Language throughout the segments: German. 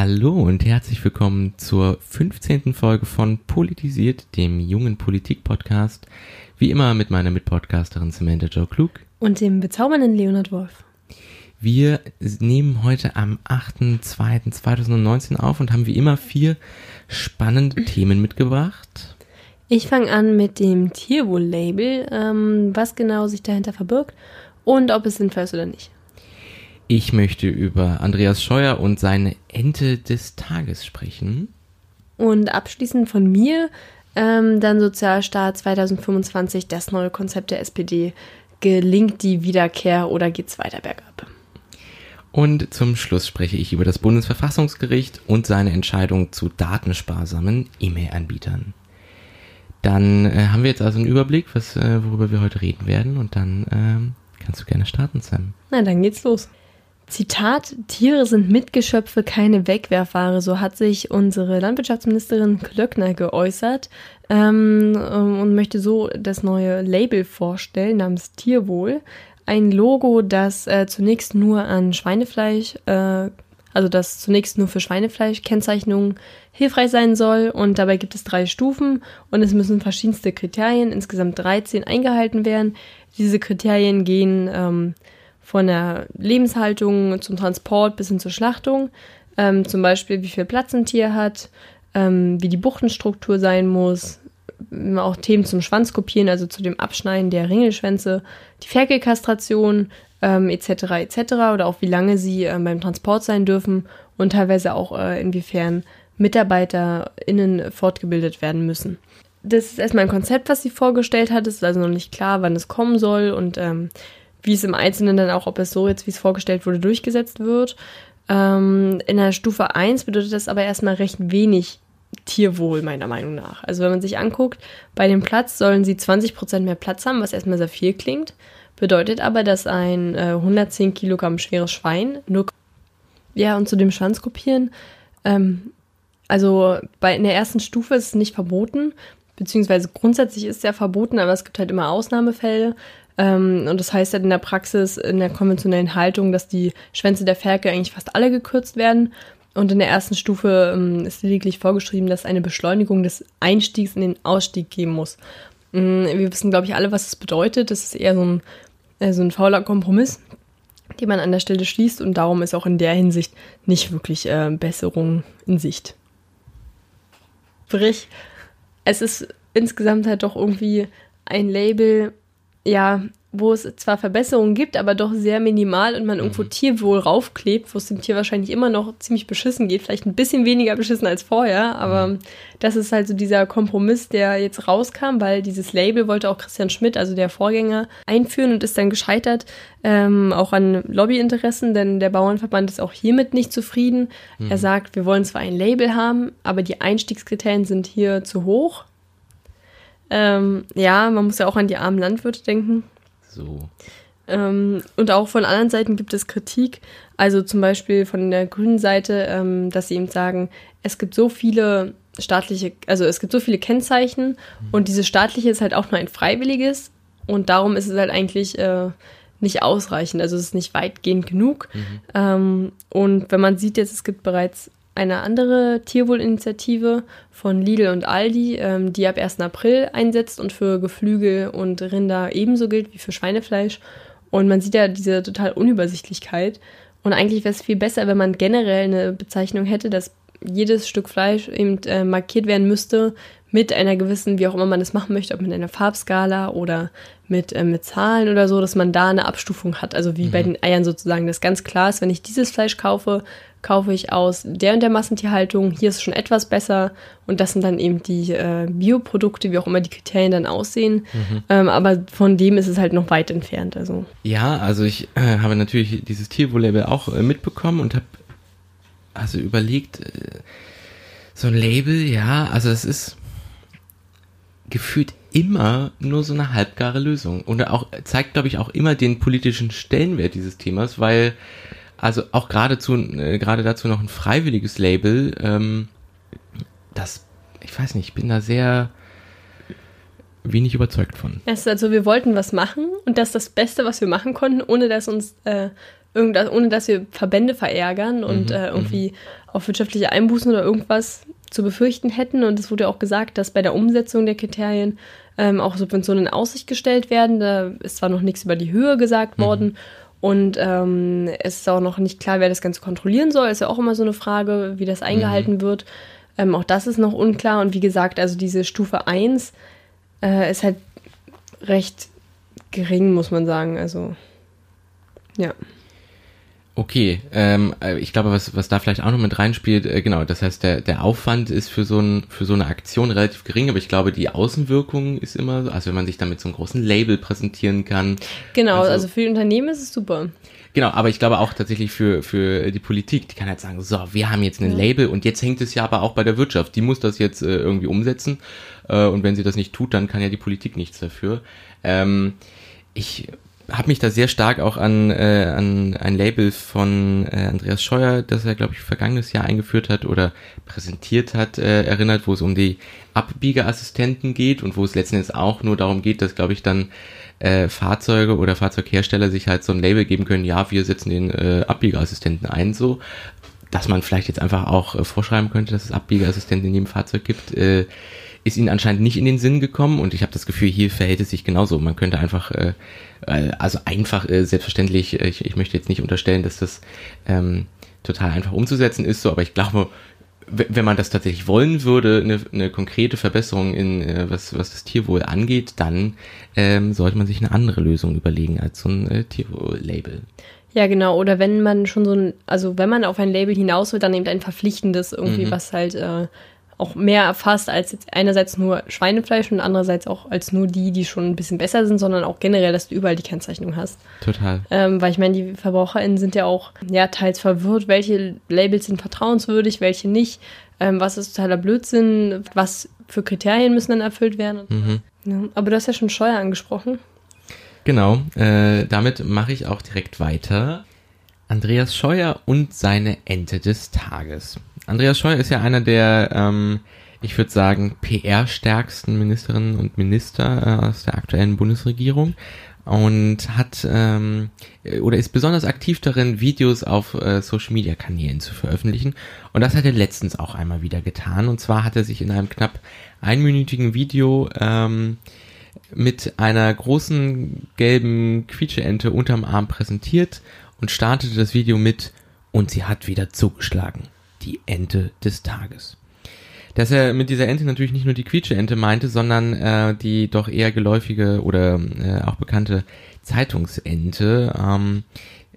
Hallo und herzlich willkommen zur 15. Folge von Politisiert, dem jungen Politik-Podcast. Wie immer mit meiner Mitpodcasterin Samantha Joe Klug. Und dem bezaubernden Leonard Wolf. Wir nehmen heute am 8.2.2019 auf und haben wie immer vier spannende Themen mitgebracht. Ich fange an mit dem Tierwohl-Label, ähm, was genau sich dahinter verbirgt und ob es sinnvoll ist oder nicht. Ich möchte über Andreas Scheuer und seine Ente des Tages sprechen. Und abschließend von mir ähm, dann Sozialstaat 2025, das neue Konzept der SPD. Gelingt die Wiederkehr oder geht's weiter bergab? Und zum Schluss spreche ich über das Bundesverfassungsgericht und seine Entscheidung zu datensparsamen E-Mail-Anbietern. Dann äh, haben wir jetzt also einen Überblick, was, äh, worüber wir heute reden werden. Und dann ähm, kannst du gerne starten, Sam. Na, dann geht's los. Zitat, Tiere sind Mitgeschöpfe, keine Wegwerfware. So hat sich unsere Landwirtschaftsministerin Klöckner geäußert ähm, und möchte so das neue Label vorstellen namens Tierwohl. Ein Logo, das äh, zunächst nur an Schweinefleisch, äh, also das zunächst nur für Schweinefleisch-Kennzeichnungen hilfreich sein soll. Und dabei gibt es drei Stufen und es müssen verschiedenste Kriterien, insgesamt 13, eingehalten werden. Diese Kriterien gehen ähm, von der Lebenshaltung zum Transport bis hin zur Schlachtung. Ähm, zum Beispiel, wie viel Platz ein Tier hat, ähm, wie die Buchtenstruktur sein muss, auch Themen zum Schwanzkopieren, also zu dem Abschneiden der Ringelschwänze, die Ferkelkastration ähm, etc. etc. oder auch wie lange sie ähm, beim Transport sein dürfen und teilweise auch äh, inwiefern MitarbeiterInnen fortgebildet werden müssen. Das ist erstmal ein Konzept, was sie vorgestellt hat. Es ist also noch nicht klar, wann es kommen soll und ähm, wie es im Einzelnen dann auch, ob es so jetzt, wie es vorgestellt wurde, durchgesetzt wird. Ähm, in der Stufe 1 bedeutet das aber erstmal recht wenig Tierwohl, meiner Meinung nach. Also wenn man sich anguckt, bei dem Platz sollen sie 20% mehr Platz haben, was erstmal sehr viel klingt. Bedeutet aber, dass ein äh, 110 Kilogramm schweres Schwein nur. Ja, und zu dem Schwanz kopieren. Ähm, also bei, in der ersten Stufe ist es nicht verboten, beziehungsweise grundsätzlich ist es ja verboten, aber es gibt halt immer Ausnahmefälle. Ähm, und das heißt halt in der Praxis, in der konventionellen Haltung, dass die Schwänze der Ferkel eigentlich fast alle gekürzt werden. Und in der ersten Stufe ähm, ist lediglich vorgeschrieben, dass eine Beschleunigung des Einstiegs in den Ausstieg geben muss. Ähm, wir wissen, glaube ich, alle, was das bedeutet. Das ist eher so ein, äh, so ein fauler Kompromiss, den man an der Stelle schließt. Und darum ist auch in der Hinsicht nicht wirklich äh, Besserung in Sicht. Sprich, es ist insgesamt halt doch irgendwie ein Label, ja, wo es zwar Verbesserungen gibt, aber doch sehr minimal und man irgendwo Mhm. Tierwohl raufklebt, wo es dem Tier wahrscheinlich immer noch ziemlich beschissen geht, vielleicht ein bisschen weniger beschissen als vorher, aber Mhm. das ist halt so dieser Kompromiss, der jetzt rauskam, weil dieses Label wollte auch Christian Schmidt, also der Vorgänger, einführen und ist dann gescheitert, ähm, auch an Lobbyinteressen, denn der Bauernverband ist auch hiermit nicht zufrieden. Er sagt, wir wollen zwar ein Label haben, aber die Einstiegskriterien sind hier zu hoch. Ähm, ja, man muss ja auch an die armen Landwirte denken. So. Ähm, und auch von anderen Seiten gibt es Kritik, also zum Beispiel von der grünen Seite, ähm, dass sie eben sagen, es gibt so viele staatliche, also es gibt so viele Kennzeichen und dieses staatliche ist halt auch nur ein freiwilliges und darum ist es halt eigentlich äh, nicht ausreichend, also es ist nicht weitgehend genug. Ähm, und wenn man sieht jetzt, es gibt bereits eine andere Tierwohlinitiative von Lidl und Aldi, ähm, die ab 1. April einsetzt und für Geflügel und Rinder ebenso gilt wie für Schweinefleisch. Und man sieht ja diese total Unübersichtlichkeit. Und eigentlich wäre es viel besser, wenn man generell eine Bezeichnung hätte, dass jedes Stück Fleisch eben äh, markiert werden müsste mit einer gewissen, wie auch immer man das machen möchte, ob mit einer Farbskala oder mit, äh, mit Zahlen oder so, dass man da eine Abstufung hat. Also wie bei den Eiern sozusagen, dass ganz klar ist, wenn ich dieses Fleisch kaufe, kaufe ich aus der und der Massentierhaltung, hier ist es schon etwas besser und das sind dann eben die äh, Bioprodukte, wie auch immer die Kriterien dann aussehen. Ähm, aber von dem ist es halt noch weit entfernt. Also Ja, also ich äh, habe natürlich dieses Tierwohl-Label auch äh, mitbekommen und habe also überlegt, äh, so ein Label, ja, also es ist gefühlt immer nur so eine halbgare Lösung. Und auch zeigt, glaube ich, auch immer den politischen Stellenwert dieses Themas, weil, also auch geradezu, äh, gerade dazu noch ein freiwilliges Label, ähm, das, ich weiß nicht, ich bin da sehr wenig überzeugt von. Es ist also, wir wollten was machen und das ist das Beste, was wir machen konnten, ohne dass uns äh, irgendwas, ohne dass wir Verbände verärgern und Mhm, äh, irgendwie auf wirtschaftliche Einbußen oder irgendwas zu befürchten hätten. Und es wurde ja auch gesagt, dass bei der Umsetzung der Kriterien ähm, auch Subventionen in Aussicht gestellt werden. Da ist zwar noch nichts über die Höhe gesagt worden. Und ähm, es ist auch noch nicht klar, wer das Ganze kontrollieren soll. Ist ja auch immer so eine Frage, wie das eingehalten wird. Ähm, auch das ist noch unklar. Und wie gesagt, also diese Stufe 1 äh, ist halt recht gering, muss man sagen. Also, ja. Okay, ähm, äh, ich glaube, was, was da vielleicht auch noch mit reinspielt, äh, genau, das heißt, der, der Aufwand ist für so, ein, für so eine Aktion relativ gering, aber ich glaube, die Außenwirkung ist immer so, also wenn man sich dann mit so einem großen Label präsentieren kann. Genau, also, Also- für die Unternehmen ist es super. Genau, aber ich glaube auch tatsächlich für, für die Politik, die kann halt sagen, so, wir haben jetzt ein Label und jetzt hängt es ja aber auch bei der Wirtschaft, die muss das jetzt äh, irgendwie umsetzen äh, und wenn sie das nicht tut, dann kann ja die Politik nichts dafür. Ähm, ich habe mich da sehr stark auch an, äh, an ein Label von äh, Andreas Scheuer, das er, glaube ich, vergangenes Jahr eingeführt hat oder präsentiert hat, äh, erinnert, wo es um die Abbiegerassistenten geht und wo es letzten Endes auch nur darum geht, dass, glaube ich, dann äh, Fahrzeuge oder Fahrzeughersteller sich halt so ein Label geben können, ja, wir setzen den äh, Abbiegerassistenten ein, so. Dass man vielleicht jetzt einfach auch äh, vorschreiben könnte, dass es Abbiegerassistenten in jedem Fahrzeug gibt, äh, ist ihnen anscheinend nicht in den Sinn gekommen und ich habe das Gefühl, hier verhält es sich genauso. Man könnte einfach, äh, äh, also einfach äh, selbstverständlich, äh, ich, ich möchte jetzt nicht unterstellen, dass das ähm, total einfach umzusetzen ist, so, aber ich glaube, wenn man das tatsächlich wollen würde, eine, eine konkrete Verbesserung in äh, was, was das Tierwohl angeht, dann ähm, sollte man sich eine andere Lösung überlegen als so ein äh, Tierwohl-Label. Ja, genau. Oder wenn man schon so ein, also wenn man auf ein Label hinaus will, dann eben ein verpflichtendes irgendwie, Mhm. was halt äh, auch mehr erfasst als jetzt einerseits nur Schweinefleisch und andererseits auch als nur die, die schon ein bisschen besser sind, sondern auch generell, dass du überall die Kennzeichnung hast. Total. Ähm, weil ich meine, die VerbraucherInnen sind ja auch ja, teils verwirrt, welche Labels sind vertrauenswürdig, welche nicht, ähm, was ist totaler Blödsinn, was für Kriterien müssen dann erfüllt werden. Mhm. ja, aber du hast ja schon Steuer angesprochen. Genau, äh, damit mache ich auch direkt weiter. Andreas Scheuer und seine Ente des Tages. Andreas Scheuer ist ja einer der, ähm, ich würde sagen, PR-stärksten Ministerinnen und Minister äh, aus der aktuellen Bundesregierung und hat ähm, oder ist besonders aktiv darin, Videos auf äh, Social-Media-Kanälen zu veröffentlichen. Und das hat er letztens auch einmal wieder getan. Und zwar hat er sich in einem knapp einminütigen Video ähm, mit einer großen gelben Quietscheente unterm Arm präsentiert und startete das Video mit und sie hat wieder zugeschlagen. Die Ente des Tages. Dass er mit dieser Ente natürlich nicht nur die Quietscheente meinte, sondern äh, die doch eher geläufige oder äh, auch bekannte Zeitungsente ähm,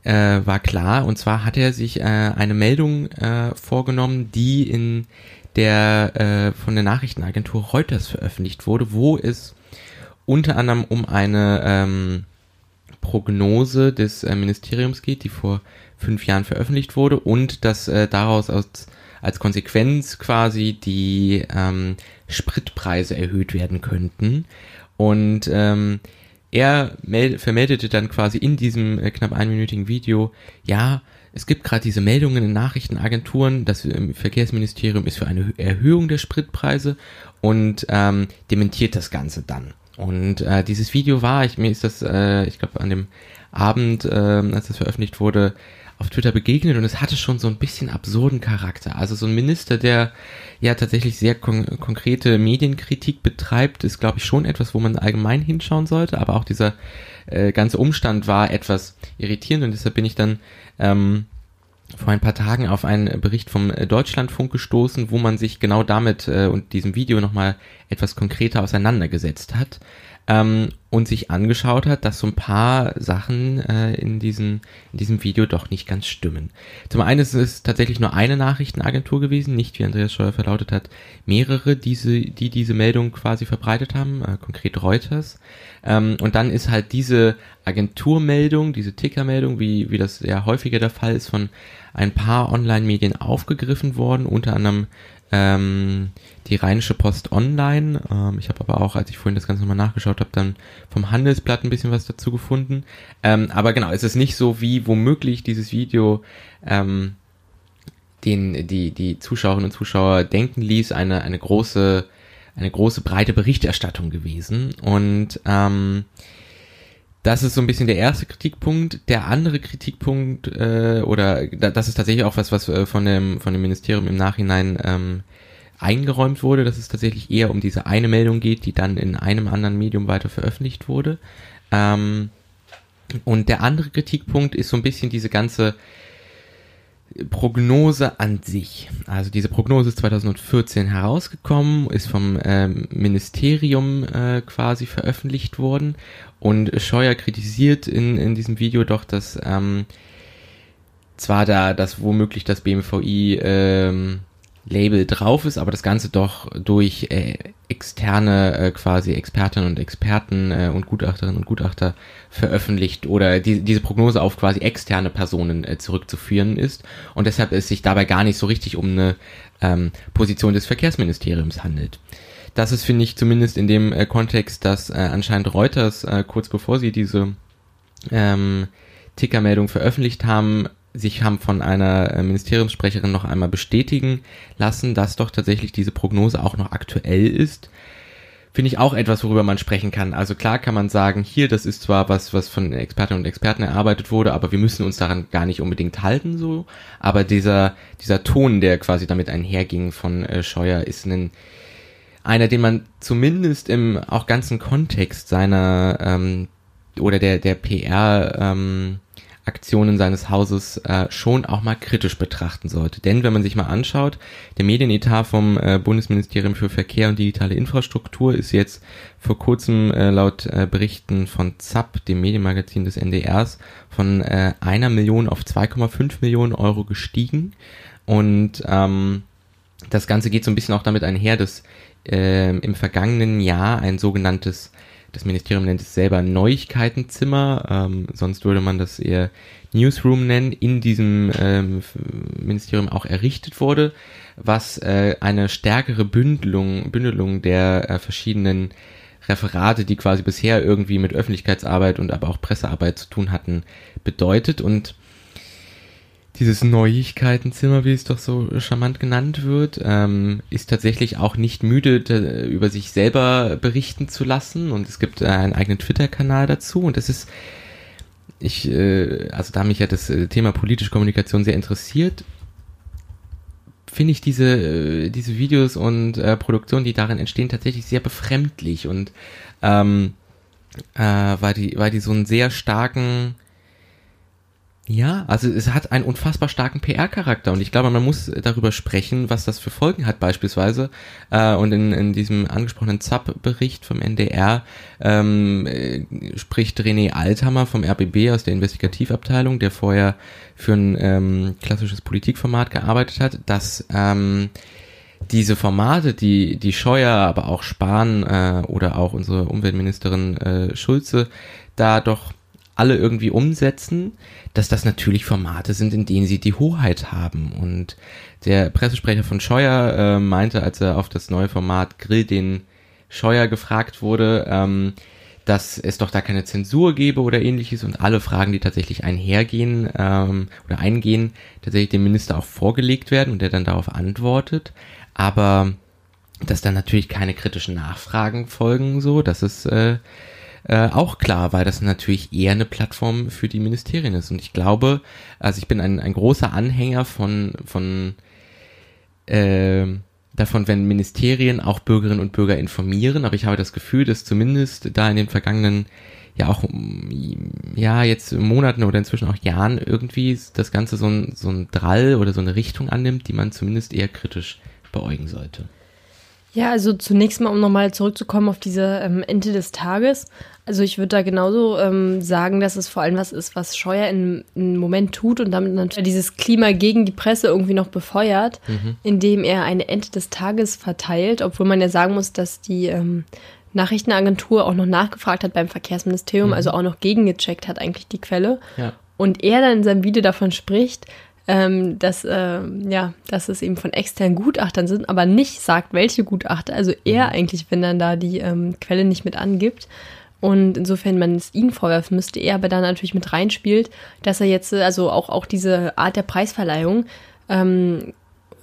äh, war klar. Und zwar hat er sich äh, eine Meldung äh, vorgenommen, die in der äh, von der Nachrichtenagentur Reuters veröffentlicht wurde, wo es unter anderem um eine ähm, Prognose des äh, Ministeriums geht, die vor fünf Jahren veröffentlicht wurde und dass äh, daraus als, als Konsequenz quasi die ähm, Spritpreise erhöht werden könnten. Und ähm, er mel vermeldete dann quasi in diesem äh, knapp einminütigen Video, ja, es gibt gerade diese Meldungen in Nachrichtenagenturen, das ähm, Verkehrsministerium ist für eine Erhöhung der Spritpreise und ähm, dementiert das Ganze dann. Und äh, dieses Video war, ich, mir ist das, äh, ich glaube, an dem Abend, äh, als das veröffentlicht wurde, auf Twitter begegnet und es hatte schon so ein bisschen absurden Charakter. Also so ein Minister, der ja tatsächlich sehr kon konkrete Medienkritik betreibt, ist, glaube ich, schon etwas, wo man allgemein hinschauen sollte. Aber auch dieser äh, ganze Umstand war etwas irritierend und deshalb bin ich dann ähm, vor ein paar Tagen auf einen Bericht vom Deutschlandfunk gestoßen, wo man sich genau damit äh, und diesem Video nochmal etwas konkreter auseinandergesetzt hat. Ähm, und sich angeschaut hat, dass so ein paar Sachen äh, in, diesem, in diesem Video doch nicht ganz stimmen. Zum einen ist es tatsächlich nur eine Nachrichtenagentur gewesen, nicht wie Andreas Scheuer verlautet hat, mehrere, diese, die diese Meldung quasi verbreitet haben, äh, konkret Reuters. Ähm, und dann ist halt diese Agenturmeldung, diese Tickermeldung, wie, wie das ja häufiger der Fall ist, von ein paar Online-Medien aufgegriffen worden, unter anderem ähm, die Rheinische Post Online. Ähm, ich habe aber auch, als ich vorhin das Ganze nochmal nachgeschaut habe, dann vom Handelsblatt ein bisschen was dazu gefunden. Ähm, aber genau, es ist nicht so, wie womöglich dieses Video ähm, den die die Zuschauerinnen und Zuschauer denken ließ, eine eine große eine große breite Berichterstattung gewesen und ähm, das ist so ein bisschen der erste Kritikpunkt. Der andere Kritikpunkt, äh, oder das ist tatsächlich auch was, was äh, von dem, von dem Ministerium im Nachhinein ähm, eingeräumt wurde, dass es tatsächlich eher um diese eine Meldung geht, die dann in einem anderen Medium weiter veröffentlicht wurde. Ähm, und der andere Kritikpunkt ist so ein bisschen diese ganze Prognose an sich. Also diese Prognose ist 2014 herausgekommen, ist vom ähm, Ministerium äh, quasi veröffentlicht worden und Scheuer kritisiert in, in diesem Video doch, dass ähm, zwar da das womöglich das BMVI ähm, Label drauf ist, aber das Ganze doch durch äh, externe äh, quasi Expertinnen und Experten äh, und Gutachterinnen und Gutachter veröffentlicht oder die, diese Prognose auf quasi externe Personen äh, zurückzuführen ist und deshalb es sich dabei gar nicht so richtig um eine ähm, Position des Verkehrsministeriums handelt. Das ist, finde ich, zumindest in dem äh, Kontext, dass äh, anscheinend Reuters äh, kurz bevor sie diese ähm, Tickermeldung veröffentlicht haben, sich haben von einer äh, Ministeriumssprecherin noch einmal bestätigen lassen, dass doch tatsächlich diese Prognose auch noch aktuell ist. Finde ich auch etwas, worüber man sprechen kann. Also klar kann man sagen, hier, das ist zwar was, was von Expertinnen und Experten erarbeitet wurde, aber wir müssen uns daran gar nicht unbedingt halten, so. Aber dieser, dieser Ton, der quasi damit einherging von äh, Scheuer, ist ein, einer, den man zumindest im auch ganzen Kontext seiner ähm, oder der, der PR, ähm, Aktionen seines Hauses äh, schon auch mal kritisch betrachten sollte. Denn wenn man sich mal anschaut, der Medienetat vom äh, Bundesministerium für Verkehr und digitale Infrastruktur ist jetzt vor kurzem äh, laut äh, Berichten von ZAP, dem Medienmagazin des NDRs, von äh, einer Million auf 2,5 Millionen Euro gestiegen. Und ähm, das Ganze geht so ein bisschen auch damit einher, dass äh, im vergangenen Jahr ein sogenanntes das Ministerium nennt es selber Neuigkeitenzimmer, ähm, sonst würde man das eher Newsroom nennen, in diesem ähm, Ministerium auch errichtet wurde, was äh, eine stärkere Bündelung, Bündelung der äh, verschiedenen Referate, die quasi bisher irgendwie mit Öffentlichkeitsarbeit und aber auch Pressearbeit zu tun hatten, bedeutet. Und dieses Neuigkeitenzimmer, wie es doch so charmant genannt wird, ähm, ist tatsächlich auch nicht müde, über sich selber berichten zu lassen. Und es gibt äh, einen eigenen Twitter-Kanal dazu. Und das ist, ich, äh, also da mich ja das äh, Thema politische Kommunikation sehr interessiert, finde ich diese, äh, diese Videos und äh, Produktionen, die darin entstehen, tatsächlich sehr befremdlich und ähm, äh, weil die, weil die so einen sehr starken ja, also es hat einen unfassbar starken PR-Charakter und ich glaube, man muss darüber sprechen, was das für Folgen hat beispielsweise. Äh, und in, in diesem angesprochenen ZAP-Bericht vom NDR ähm, äh, spricht René Althammer vom RBB aus der Investigativabteilung, der vorher für ein ähm, klassisches Politikformat gearbeitet hat, dass ähm, diese Formate, die die Scheuer, aber auch Spahn äh, oder auch unsere Umweltministerin äh, Schulze da doch alle irgendwie umsetzen, dass das natürlich Formate sind, in denen sie die Hoheit haben. Und der Pressesprecher von Scheuer äh, meinte, als er auf das neue Format Grill den Scheuer gefragt wurde, ähm, dass es doch da keine Zensur gebe oder ähnliches und alle Fragen, die tatsächlich einhergehen ähm, oder eingehen, tatsächlich dem Minister auch vorgelegt werden und der dann darauf antwortet. Aber dass dann natürlich keine kritischen Nachfragen folgen, so, das ist äh, äh, auch klar, weil das natürlich eher eine Plattform für die Ministerien ist. Und ich glaube, also ich bin ein, ein großer Anhänger von, von äh, davon, wenn Ministerien auch Bürgerinnen und Bürger informieren, aber ich habe das Gefühl, dass zumindest da in den vergangenen ja auch ja jetzt Monaten oder inzwischen auch Jahren irgendwie das Ganze so ein, so ein Drall oder so eine Richtung annimmt, die man zumindest eher kritisch beäugen sollte. Ja, also zunächst mal, um nochmal zurückzukommen auf diese ähm, Ente des Tages. Also ich würde da genauso ähm, sagen, dass es vor allem was ist, was Scheuer im, im Moment tut und damit natürlich dieses Klima gegen die Presse irgendwie noch befeuert, mhm. indem er eine Ente des Tages verteilt, obwohl man ja sagen muss, dass die ähm, Nachrichtenagentur auch noch nachgefragt hat beim Verkehrsministerium, mhm. also auch noch gegengecheckt hat eigentlich die Quelle. Ja. Und er dann in seinem Video davon spricht, ähm, dass, äh, ja, dass es eben von externen Gutachtern sind, aber nicht sagt, welche Gutachter. Also er mhm. eigentlich, wenn dann da die ähm, Quelle nicht mit angibt. Und insofern man es ihm vorwerfen müsste, er aber dann natürlich mit reinspielt, dass er jetzt, also auch, auch diese Art der Preisverleihung, ähm,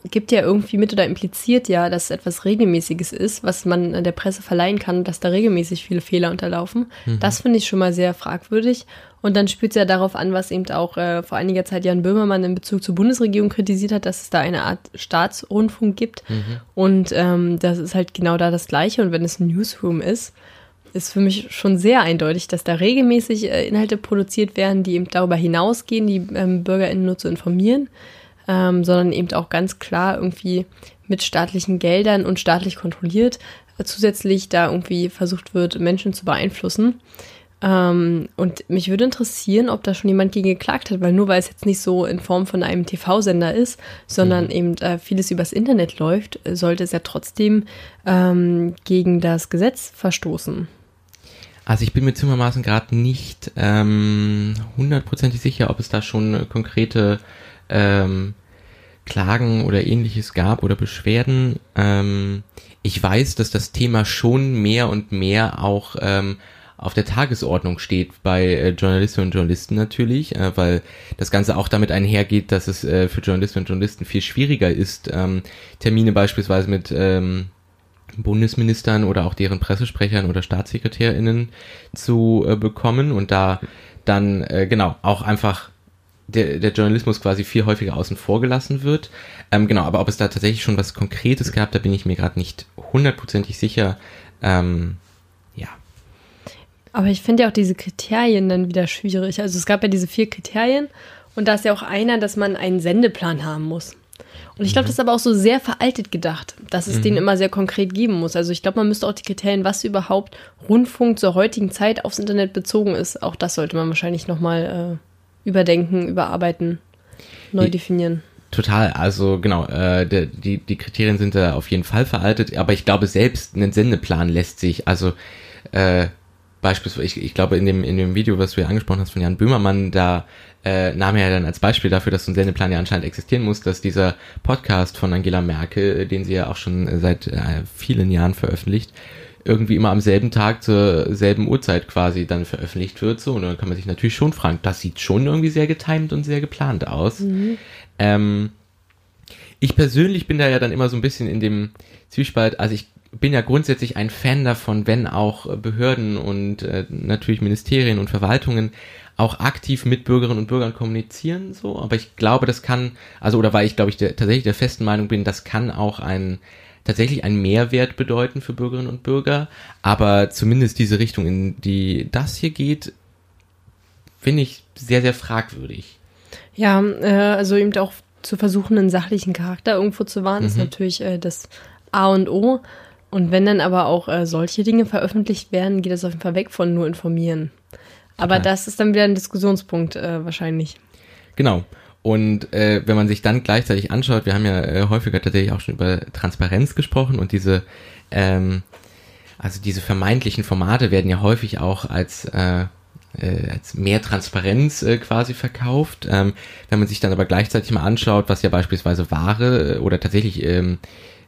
gibt ja irgendwie mit oder impliziert ja, dass es etwas Regelmäßiges ist, was man der Presse verleihen kann, dass da regelmäßig viele Fehler unterlaufen. Mhm. Das finde ich schon mal sehr fragwürdig. Und dann spielt es ja darauf an, was eben auch äh, vor einiger Zeit Jan Böhmermann in Bezug zur Bundesregierung kritisiert hat, dass es da eine Art Staatsrundfunk gibt. Mhm. Und ähm, das ist halt genau da das Gleiche. Und wenn es ein Newsroom ist, ist für mich schon sehr eindeutig, dass da regelmäßig äh, Inhalte produziert werden, die eben darüber hinausgehen, die ähm, BürgerInnen nur zu informieren ähm, sondern eben auch ganz klar irgendwie mit staatlichen Geldern und staatlich kontrolliert äh, zusätzlich da irgendwie versucht wird, Menschen zu beeinflussen. Ähm, und mich würde interessieren, ob da schon jemand gegen geklagt hat, weil nur weil es jetzt nicht so in Form von einem TV-Sender ist, sondern mhm. eben äh, vieles übers Internet läuft, sollte es ja trotzdem ähm, gegen das Gesetz verstoßen. Also ich bin mir zimmermaßen gerade nicht ähm, hundertprozentig sicher, ob es da schon konkrete ähm, Klagen oder ähnliches gab oder Beschwerden. Ähm, ich weiß, dass das Thema schon mehr und mehr auch ähm, auf der Tagesordnung steht bei äh, Journalistinnen und Journalisten natürlich, äh, weil das Ganze auch damit einhergeht, dass es äh, für Journalistinnen und Journalisten viel schwieriger ist, ähm, Termine beispielsweise mit ähm, Bundesministern oder auch deren Pressesprechern oder StaatssekretärInnen zu äh, bekommen und da dann äh, genau auch einfach der, der Journalismus quasi viel häufiger außen vor gelassen wird. Ähm, genau, aber ob es da tatsächlich schon was Konkretes gab, da bin ich mir gerade nicht hundertprozentig sicher. Ähm, ja. Aber ich finde ja auch diese Kriterien dann wieder schwierig. Also es gab ja diese vier Kriterien und da ist ja auch einer, dass man einen Sendeplan haben muss. Und ich glaube, mhm. das ist aber auch so sehr veraltet gedacht, dass es mhm. den immer sehr konkret geben muss. Also ich glaube, man müsste auch die Kriterien, was überhaupt Rundfunk zur heutigen Zeit aufs Internet bezogen ist, auch das sollte man wahrscheinlich nochmal äh, überdenken, überarbeiten, neu definieren. Total, also genau, äh, der, die, die Kriterien sind da auf jeden Fall veraltet, aber ich glaube selbst ein Sendeplan lässt sich, also äh, beispielsweise, ich, ich glaube in dem, in dem Video, was du ja angesprochen hast von Jan Böhmermann, da äh, nahm er ja dann als Beispiel dafür, dass so ein Sendeplan ja anscheinend existieren muss, dass dieser Podcast von Angela Merkel, den sie ja auch schon seit äh, vielen Jahren veröffentlicht, irgendwie immer am selben Tag zur selben Uhrzeit quasi dann veröffentlicht wird. So, und dann kann man sich natürlich schon fragen, das sieht schon irgendwie sehr getimed und sehr geplant aus. Mhm. Ähm, ich persönlich bin da ja dann immer so ein bisschen in dem Zwiespalt, also ich bin ja grundsätzlich ein Fan davon, wenn auch Behörden und äh, natürlich Ministerien und Verwaltungen auch aktiv mit Bürgerinnen und Bürgern kommunizieren, so, aber ich glaube, das kann, also oder weil ich glaube ich der, tatsächlich der festen Meinung bin, das kann auch ein tatsächlich einen Mehrwert bedeuten für Bürgerinnen und Bürger. Aber zumindest diese Richtung, in die das hier geht, finde ich sehr, sehr fragwürdig. Ja, äh, also eben auch zu versuchen, einen sachlichen Charakter irgendwo zu wahren, mhm. ist natürlich äh, das A und O. Und wenn dann aber auch äh, solche Dinge veröffentlicht werden, geht das auf jeden Fall weg von nur informieren. Aber Total. das ist dann wieder ein Diskussionspunkt äh, wahrscheinlich. Genau. Und äh, wenn man sich dann gleichzeitig anschaut, wir haben ja äh, häufiger tatsächlich auch schon über Transparenz gesprochen und diese, ähm, also diese vermeintlichen Formate werden ja häufig auch als äh, äh, als mehr Transparenz äh, quasi verkauft. Ähm, wenn man sich dann aber gleichzeitig mal anschaut, was ja beispielsweise wahre äh, oder tatsächlich ähm,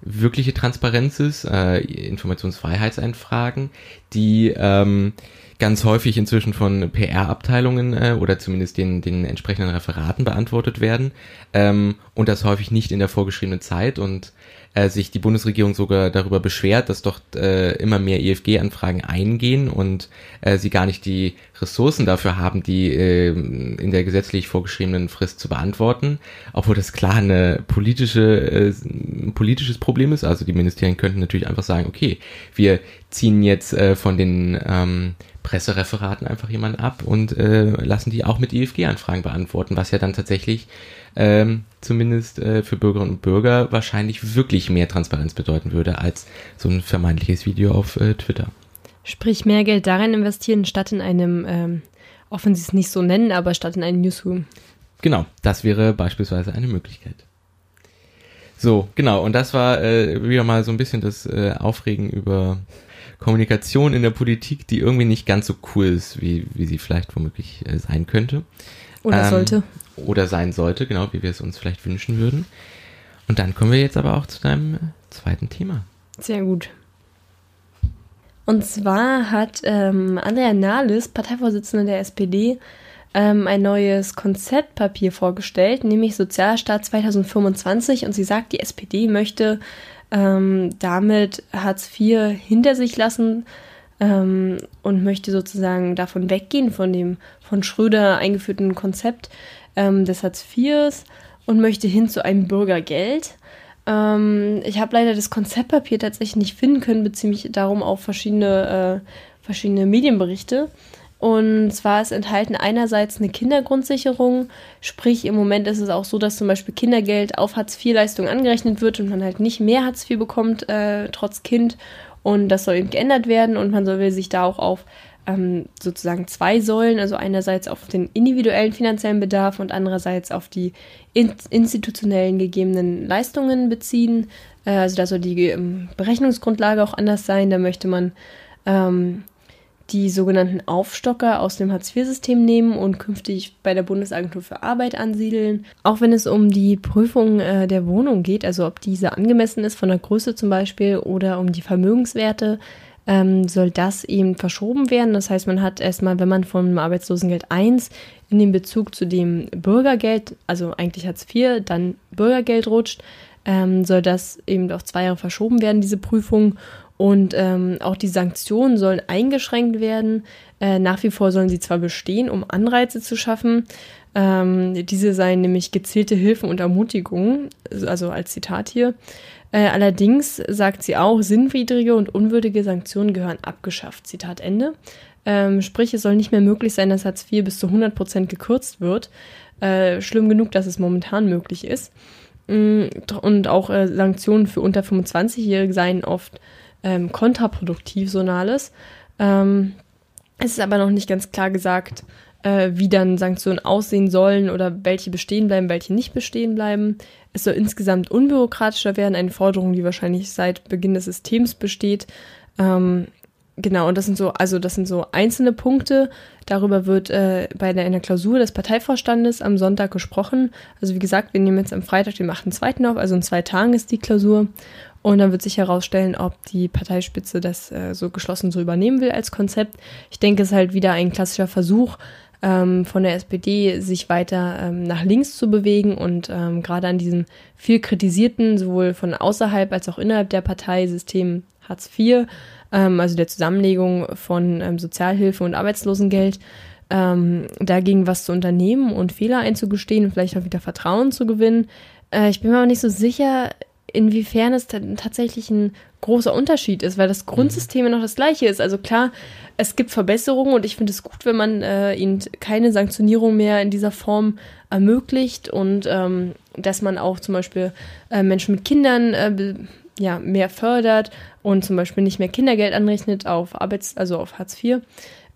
wirkliche Transparenz ist, äh, Informationsfreiheitseinfragen, die ähm, ganz häufig inzwischen von PR-Abteilungen äh, oder zumindest den, den entsprechenden Referaten beantwortet werden ähm, und das häufig nicht in der vorgeschriebenen Zeit. Und äh, sich die Bundesregierung sogar darüber beschwert, dass doch äh, immer mehr IFG-Anfragen eingehen und äh, sie gar nicht die Ressourcen dafür haben, die äh, in der gesetzlich vorgeschriebenen Frist zu beantworten, obwohl das klar eine politische äh, ein politisches Problem ist. Also die Ministerien könnten natürlich einfach sagen, okay, wir ziehen jetzt äh, von den ähm, Pressereferaten einfach jemanden ab und äh, lassen die auch mit IFG-Anfragen beantworten, was ja dann tatsächlich ähm, zumindest äh, für Bürgerinnen und Bürger wahrscheinlich wirklich mehr Transparenz bedeuten würde als so ein vermeintliches Video auf äh, Twitter. Sprich, mehr Geld darin investieren, statt in einem, ähm, auch wenn sie es nicht so nennen, aber statt in einem Newsroom. Genau, das wäre beispielsweise eine Möglichkeit. So, genau, und das war äh, wieder mal so ein bisschen das äh, Aufregen über Kommunikation in der Politik, die irgendwie nicht ganz so cool ist, wie, wie sie vielleicht womöglich äh, sein könnte. Oder Ähm, sollte. Oder sein sollte, genau, wie wir es uns vielleicht wünschen würden. Und dann kommen wir jetzt aber auch zu deinem zweiten Thema. Sehr gut. Und zwar hat ähm, Andrea Nahles, Parteivorsitzende der SPD, ähm, ein neues Konzeptpapier vorgestellt, nämlich Sozialstaat 2025. Und sie sagt, die SPD möchte ähm, damit Hartz IV hinter sich lassen ähm, und möchte sozusagen davon weggehen, von dem von Schröder eingeführten Konzept ähm, des Hartz IVs und möchte hin zu einem Bürgergeld. Ähm, ich habe leider das Konzeptpapier tatsächlich nicht finden können, beziehe mich darum auf verschiedene, äh, verschiedene Medienberichte. Und zwar ist enthalten einerseits eine Kindergrundsicherung, sprich im Moment ist es auch so, dass zum Beispiel Kindergeld auf Hartz-IV-Leistungen angerechnet wird und man halt nicht mehr Hartz IV bekommt, äh, trotz Kind. Und das soll eben geändert werden und man soll sich da auch auf ähm, sozusagen zwei Säulen, also einerseits auf den individuellen finanziellen Bedarf und andererseits auf die in institutionellen gegebenen Leistungen beziehen. Äh, also da soll die ähm, Berechnungsgrundlage auch anders sein. Da möchte man ähm, die sogenannten Aufstocker aus dem Hartz-IV-System nehmen und künftig bei der Bundesagentur für Arbeit ansiedeln. Auch wenn es um die Prüfung äh, der Wohnung geht, also ob diese angemessen ist von der Größe zum Beispiel oder um die Vermögenswerte, ähm, soll das eben verschoben werden. Das heißt, man hat erstmal, wenn man vom Arbeitslosengeld 1 in den Bezug zu dem Bürgergeld, also eigentlich Hartz IV, dann Bürgergeld rutscht, ähm, soll das eben auf zwei Jahre verschoben werden, diese Prüfung. Und ähm, auch die Sanktionen sollen eingeschränkt werden. Äh, nach wie vor sollen sie zwar bestehen, um Anreize zu schaffen. Ähm, diese seien nämlich gezielte Hilfen und Ermutigungen, also als Zitat hier. Äh, allerdings sagt sie auch, sinnwidrige und unwürdige Sanktionen gehören abgeschafft. Zitat Ende. Ähm, sprich, es soll nicht mehr möglich sein, dass Hartz IV bis zu 100 Prozent gekürzt wird. Äh, schlimm genug, dass es momentan möglich ist. Mm, Und auch äh, Sanktionen für unter 25-Jährige seien oft ähm, kontraproduktiv, so alles. Ähm, es ist aber noch nicht ganz klar gesagt, äh, wie dann Sanktionen aussehen sollen oder welche bestehen bleiben, welche nicht bestehen bleiben. Es soll insgesamt unbürokratischer werden, eine Forderung, die wahrscheinlich seit Beginn des Systems besteht. Ähm, genau, und das sind so, also das sind so einzelne Punkte. Darüber wird äh, bei der, in der Klausur des Parteivorstandes am Sonntag gesprochen. Also wie gesagt, wir nehmen jetzt am Freitag, dem 8.2. auf, also in zwei Tagen ist die Klausur. Und dann wird sich herausstellen, ob die Parteispitze das äh, so geschlossen so übernehmen will als Konzept. Ich denke, es ist halt wieder ein klassischer Versuch ähm, von der SPD, sich weiter ähm, nach links zu bewegen und ähm, gerade an diesem viel kritisierten, sowohl von außerhalb als auch innerhalb der Partei System Hartz IV, ähm, also der Zusammenlegung von ähm, Sozialhilfe und Arbeitslosengeld, ähm, dagegen was zu unternehmen und Fehler einzugestehen und vielleicht auch wieder Vertrauen zu gewinnen. Äh, ich bin mir aber nicht so sicher, inwiefern es tatsächlich ein großer Unterschied ist, weil das Grundsystem ja noch das gleiche ist. Also klar, es gibt Verbesserungen und ich finde es gut, wenn man äh, ihnen keine Sanktionierung mehr in dieser Form ermöglicht und ähm, dass man auch zum Beispiel äh, Menschen mit Kindern äh, ja, mehr fördert und zum Beispiel nicht mehr Kindergeld anrechnet auf Arbeits-, also auf Hartz IV.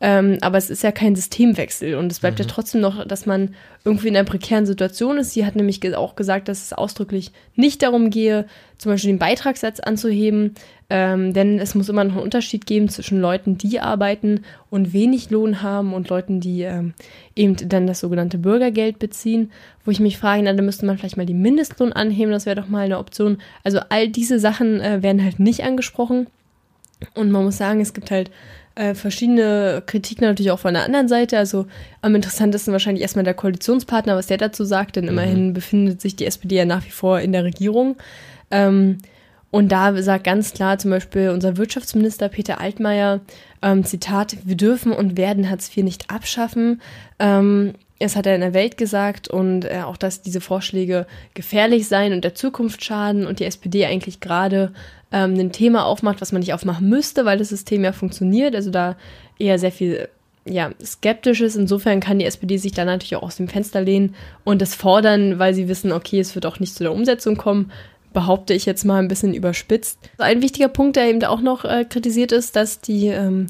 Ähm, aber es ist ja kein Systemwechsel und es bleibt ja trotzdem noch, dass man irgendwie in einer prekären Situation ist. Sie hat nämlich auch gesagt, dass es ausdrücklich nicht darum gehe, zum Beispiel den Beitragssatz anzuheben, ähm, denn es muss immer noch einen Unterschied geben zwischen Leuten, die arbeiten und wenig Lohn haben und Leuten, die ähm, eben dann das sogenannte Bürgergeld beziehen, wo ich mich frage, na, da müsste man vielleicht mal den Mindestlohn anheben, das wäre doch mal eine Option. Also all diese Sachen äh, werden halt nicht angesprochen. Und man muss sagen, es gibt halt äh, verschiedene Kritiken natürlich auch von der anderen Seite. Also am interessantesten wahrscheinlich erstmal der Koalitionspartner, was der dazu sagt, denn immerhin befindet sich die SPD ja nach wie vor in der Regierung. Ähm, und da sagt ganz klar zum Beispiel unser Wirtschaftsminister Peter Altmaier, ähm, Zitat, wir dürfen und werden Hartz IV nicht abschaffen. Ähm, das hat er in der Welt gesagt und äh, auch, dass diese Vorschläge gefährlich seien und der Zukunft schaden und die SPD eigentlich gerade ähm, ein Thema aufmacht, was man nicht aufmachen müsste, weil das System ja funktioniert. Also da eher sehr viel ja, skeptisch ist. Insofern kann die SPD sich da natürlich auch aus dem Fenster lehnen und das fordern, weil sie wissen, okay, es wird auch nicht zu der Umsetzung kommen. Behaupte ich jetzt mal ein bisschen überspitzt. Ein wichtiger Punkt, der eben auch noch äh, kritisiert ist, dass die ähm,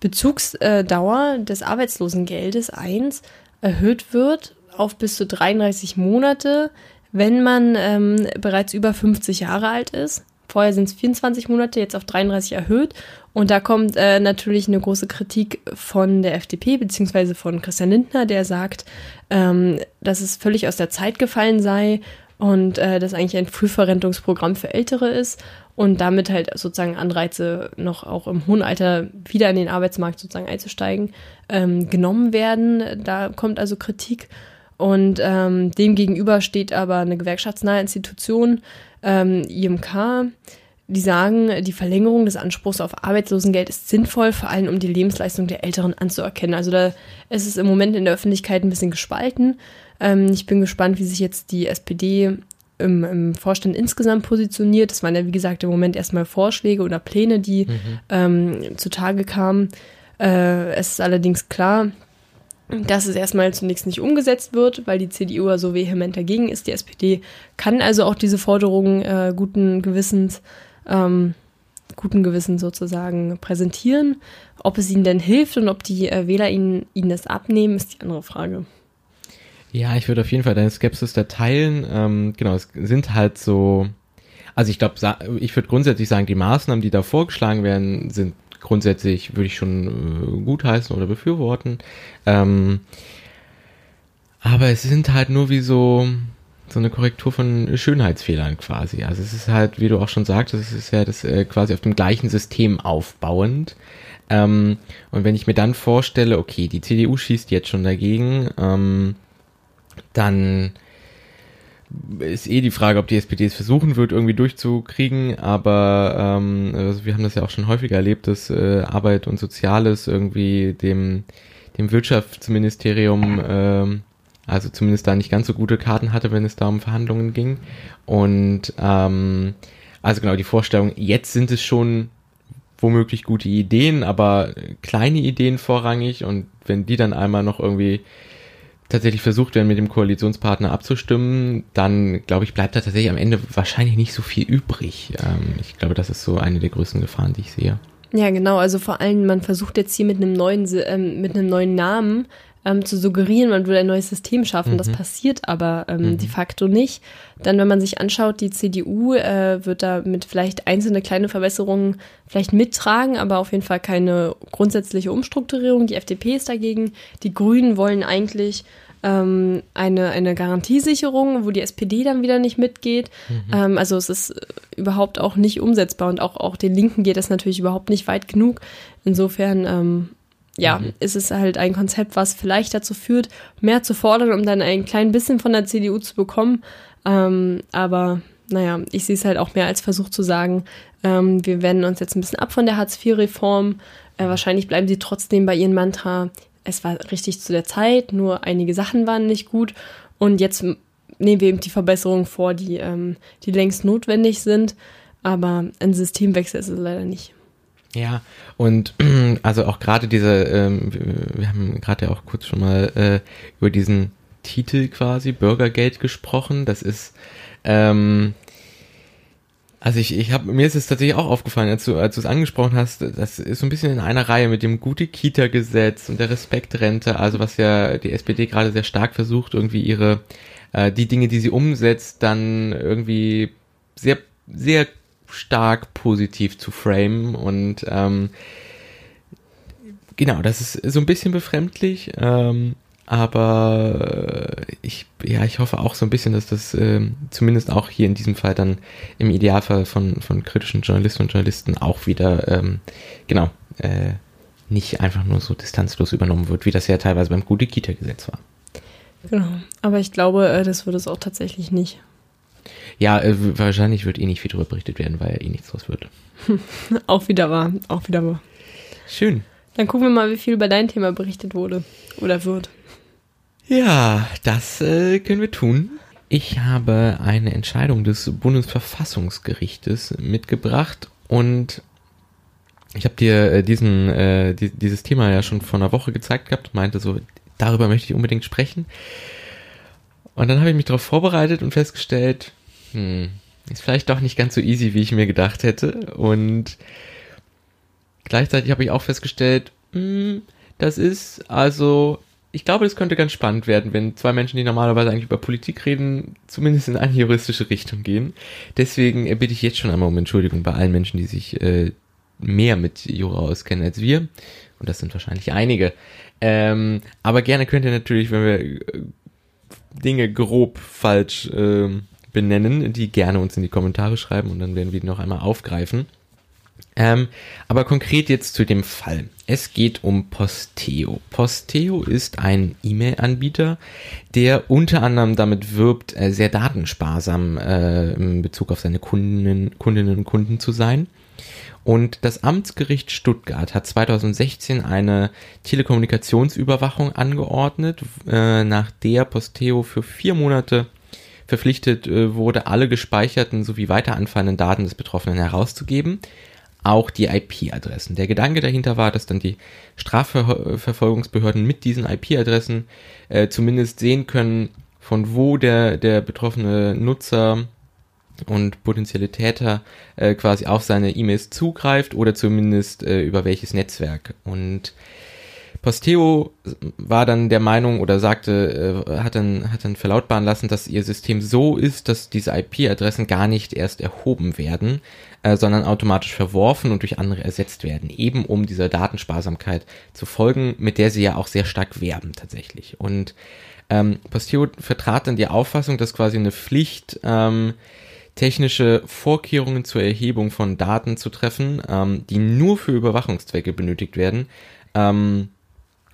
Bezugsdauer des Arbeitslosengeldes 1 erhöht wird auf bis zu 33 Monate, wenn man ähm, bereits über 50 Jahre alt ist. Vorher sind es 24 Monate, jetzt auf 33 erhöht. Und da kommt äh, natürlich eine große Kritik von der FDP beziehungsweise von Christian Lindner, der sagt, ähm, dass es völlig aus der Zeit gefallen sei und äh, das eigentlich ein Frühverrentungsprogramm für Ältere ist und damit halt sozusagen Anreize noch auch im hohen Alter wieder in den Arbeitsmarkt sozusagen einzusteigen, ähm, genommen werden. Da kommt also Kritik. Und ähm, dem gegenüber steht aber eine gewerkschaftsnahe Institution, ähm, IMK, die sagen, die Verlängerung des Anspruchs auf Arbeitslosengeld ist sinnvoll, vor allem um die Lebensleistung der Älteren anzuerkennen. Also da ist es im Moment in der Öffentlichkeit ein bisschen gespalten. Ähm, ich bin gespannt, wie sich jetzt die SPD im, im, Vorstand insgesamt positioniert. Das waren ja, wie gesagt, im Moment erstmal Vorschläge oder Pläne, die mhm. ähm, zutage kamen. Äh, es ist allerdings klar, dass es erstmal zunächst nicht umgesetzt wird, weil die CDU ja so vehement dagegen ist. Die SPD kann also auch diese Forderungen äh, guten Gewissens, ähm, guten Gewissens sozusagen präsentieren. Ob es ihnen denn hilft und ob die äh, Wähler ihnen, ihnen das abnehmen, ist die andere Frage. Ja, ich würde auf jeden Fall deine Skepsis da teilen. Ähm, genau, es sind halt so, also ich glaube, ich würde grundsätzlich sagen, die Maßnahmen, die da vorgeschlagen werden, sind grundsätzlich, würde ich schon äh, gutheißen oder befürworten. Ähm, aber es sind halt nur wie so, so eine Korrektur von Schönheitsfehlern quasi. Also es ist halt, wie du auch schon sagtest, es ist ja das äh, quasi auf dem gleichen System aufbauend. Ähm, und wenn ich mir dann vorstelle, okay, die CDU schießt jetzt schon dagegen, ähm, dann ist eh die Frage, ob die SPD es versuchen wird, irgendwie durchzukriegen, aber ähm, also wir haben das ja auch schon häufiger erlebt, dass äh, Arbeit und Soziales irgendwie dem, dem Wirtschaftsministerium, äh, also zumindest da nicht ganz so gute Karten hatte, wenn es da um Verhandlungen ging. Und ähm, also genau, die Vorstellung, jetzt sind es schon womöglich gute Ideen, aber kleine Ideen vorrangig und wenn die dann einmal noch irgendwie tatsächlich versucht werden, mit dem Koalitionspartner abzustimmen, dann glaube ich, bleibt da tatsächlich am Ende wahrscheinlich nicht so viel übrig. Ähm, ich glaube, das ist so eine der größten Gefahren, die ich sehe. Ja, genau. Also vor allem, man versucht jetzt hier mit einem neuen, ähm, mit einem neuen Namen ähm, zu suggerieren, man würde ein neues System schaffen. Mhm. Das passiert aber ähm, mhm. de facto nicht. Dann, wenn man sich anschaut, die CDU äh, wird da mit vielleicht einzelne kleine Verbesserungen vielleicht mittragen, aber auf jeden Fall keine grundsätzliche Umstrukturierung. Die FDP ist dagegen. Die Grünen wollen eigentlich ähm, eine, eine Garantiesicherung, wo die SPD dann wieder nicht mitgeht. Mhm. Ähm, also es ist überhaupt auch nicht umsetzbar und auch, auch den Linken geht das natürlich überhaupt nicht weit genug. Insofern ähm, ja, mhm. ist es halt ein Konzept, was vielleicht dazu führt, mehr zu fordern, um dann ein klein bisschen von der CDU zu bekommen. Ähm, aber naja, ich sehe es halt auch mehr als Versuch zu sagen, ähm, wir wenden uns jetzt ein bisschen ab von der Hartz-IV-Reform. Äh, wahrscheinlich bleiben sie trotzdem bei ihrem Mantra, es war richtig zu der Zeit, nur einige Sachen waren nicht gut. Und jetzt nehmen wir eben die Verbesserungen vor, die, ähm, die längst notwendig sind. Aber ein Systemwechsel ist es leider nicht. Ja, und also auch gerade diese, ähm, wir haben gerade ja auch kurz schon mal äh, über diesen Titel quasi, Bürgergeld gesprochen. Das ist, ähm, also ich, ich habe mir ist es tatsächlich auch aufgefallen, als du als du es angesprochen hast, das ist so ein bisschen in einer Reihe mit dem gute Kita Gesetz und der Respektrente, also was ja die SPD gerade sehr stark versucht, irgendwie ihre äh, die Dinge, die sie umsetzt, dann irgendwie sehr sehr stark positiv zu framen und ähm, genau, das ist so ein bisschen befremdlich, ähm, aber ich, ja, ich hoffe auch so ein bisschen, dass das äh, zumindest auch hier in diesem Fall dann im Idealfall von, von kritischen Journalisten und Journalisten auch wieder, ähm, genau, äh, nicht einfach nur so distanzlos übernommen wird, wie das ja teilweise beim Gute-Kita-Gesetz war. Genau, aber ich glaube, äh, das wird es auch tatsächlich nicht. Ja, äh, wahrscheinlich wird eh nicht viel darüber berichtet werden, weil eh nichts draus wird. auch wieder wahr, auch wieder wahr. Schön. Dann gucken wir mal, wie viel über dein Thema berichtet wurde oder wird. Ja, das äh, können wir tun. Ich habe eine Entscheidung des Bundesverfassungsgerichtes mitgebracht und ich habe dir äh, diesen, äh, die, dieses Thema ja schon vor einer Woche gezeigt gehabt, meinte so, darüber möchte ich unbedingt sprechen. Und dann habe ich mich darauf vorbereitet und festgestellt, hm, ist vielleicht doch nicht ganz so easy, wie ich mir gedacht hätte. Und gleichzeitig habe ich auch festgestellt, hm, das ist also, ich glaube, das könnte ganz spannend werden, wenn zwei Menschen, die normalerweise eigentlich über Politik reden, zumindest in eine juristische Richtung gehen. Deswegen bitte ich jetzt schon einmal um Entschuldigung bei allen Menschen, die sich äh, mehr mit Jura auskennen als wir. Und das sind wahrscheinlich einige. Ähm, aber gerne könnt ihr natürlich, wenn wir äh, Dinge grob falsch äh, benennen, die gerne uns in die Kommentare schreiben und dann werden wir die noch einmal aufgreifen. Ähm, aber konkret jetzt zu dem Fall. Es geht um Posteo. Posteo ist ein E-Mail-Anbieter, der unter anderem damit wirbt, äh, sehr datensparsam äh, in Bezug auf seine Kundinnen, Kundinnen und Kunden zu sein. Und das Amtsgericht Stuttgart hat 2016 eine Telekommunikationsüberwachung angeordnet, äh, nach der Posteo für vier Monate verpflichtet äh, wurde, alle gespeicherten sowie weiter anfallenden Daten des Betroffenen herauszugeben, auch die IP-Adressen. Der Gedanke dahinter war, dass dann die Strafverfolgungsbehörden mit diesen IP-Adressen äh, zumindest sehen können, von wo der, der betroffene Nutzer und potenzielle Täter äh, quasi auf seine E-Mails zugreift oder zumindest äh, über welches Netzwerk. Und Posteo war dann der Meinung oder sagte, äh, hat dann, hat dann verlautbaren lassen, dass ihr System so ist, dass diese IP-Adressen gar nicht erst erhoben werden, äh, sondern automatisch verworfen und durch andere ersetzt werden, eben um dieser Datensparsamkeit zu folgen, mit der sie ja auch sehr stark werben tatsächlich. Und ähm, Posteo vertrat dann die Auffassung, dass quasi eine Pflicht ähm, technische Vorkehrungen zur Erhebung von Daten zu treffen, ähm, die nur für Überwachungszwecke benötigt werden ähm,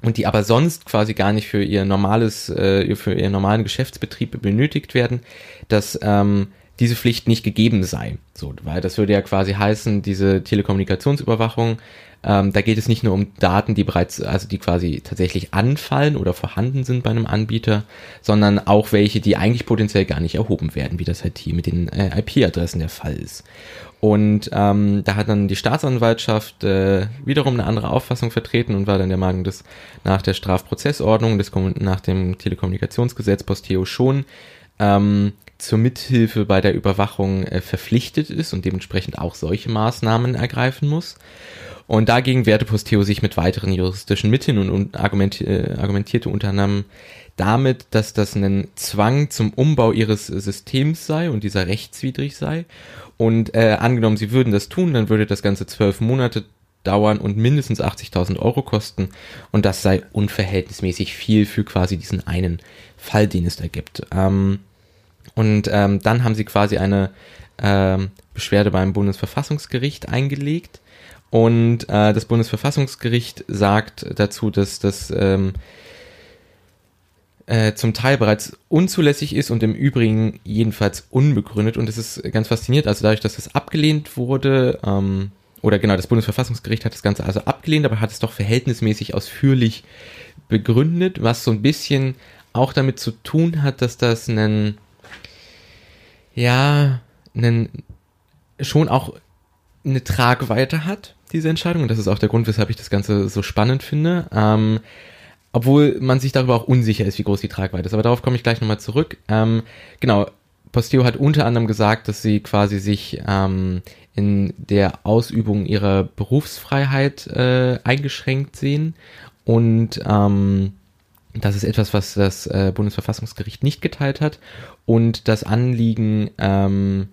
und die aber sonst quasi gar nicht für ihr normales, äh, für ihren normalen Geschäftsbetrieb benötigt werden, dass ähm, diese Pflicht nicht gegeben sei. So, weil das würde ja quasi heißen, diese Telekommunikationsüberwachung ähm, da geht es nicht nur um Daten, die bereits, also die quasi tatsächlich anfallen oder vorhanden sind bei einem Anbieter, sondern auch welche, die eigentlich potenziell gar nicht erhoben werden, wie das halt hier mit den äh, IP-Adressen der Fall ist. Und ähm, da hat dann die Staatsanwaltschaft äh, wiederum eine andere Auffassung vertreten und war dann der Meinung, dass nach der Strafprozessordnung, des, nach dem Telekommunikationsgesetz Posteo schon ähm, zur Mithilfe bei der Überwachung äh, verpflichtet ist und dementsprechend auch solche Maßnahmen ergreifen muss. Und dagegen wehrte Posteo sich mit weiteren juristischen Mitteln und, und argumenti äh, argumentierte unter anderem damit, dass das ein Zwang zum Umbau ihres Systems sei und dieser rechtswidrig sei. Und äh, angenommen, sie würden das tun, dann würde das Ganze zwölf Monate dauern und mindestens 80.000 Euro kosten. Und das sei unverhältnismäßig viel für quasi diesen einen Fall, den es da gibt. Ähm, und ähm, dann haben sie quasi eine ähm, Beschwerde beim Bundesverfassungsgericht eingelegt und äh, das Bundesverfassungsgericht sagt dazu, dass das ähm, äh, zum Teil bereits unzulässig ist und im Übrigen jedenfalls unbegründet. Und es ist ganz fasziniert, also dadurch, dass das abgelehnt wurde, ähm, oder genau, das Bundesverfassungsgericht hat das Ganze also abgelehnt, aber hat es doch verhältnismäßig ausführlich begründet, was so ein bisschen auch damit zu tun hat, dass das einen, ja, einen, schon auch eine Tragweite hat diese Entscheidung. Und das ist auch der Grund, weshalb ich das Ganze so spannend finde. Ähm, obwohl man sich darüber auch unsicher ist, wie groß die Tragweite ist. Aber darauf komme ich gleich nochmal zurück. Ähm, genau, Posteo hat unter anderem gesagt, dass sie quasi sich ähm, in der Ausübung ihrer Berufsfreiheit äh, eingeschränkt sehen. Und ähm, das ist etwas, was das äh, Bundesverfassungsgericht nicht geteilt hat. Und das Anliegen ähm,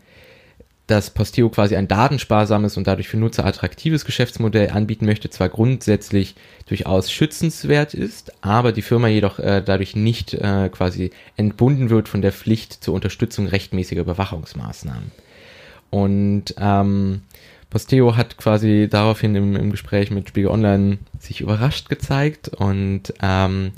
dass Posteo quasi ein datensparsames und dadurch für Nutzer attraktives Geschäftsmodell anbieten möchte, zwar grundsätzlich durchaus schützenswert ist, aber die Firma jedoch äh, dadurch nicht äh, quasi entbunden wird von der Pflicht zur Unterstützung rechtmäßiger Überwachungsmaßnahmen. Und ähm, Posteo hat quasi daraufhin im, im Gespräch mit Spiegel Online sich überrascht gezeigt und ähm,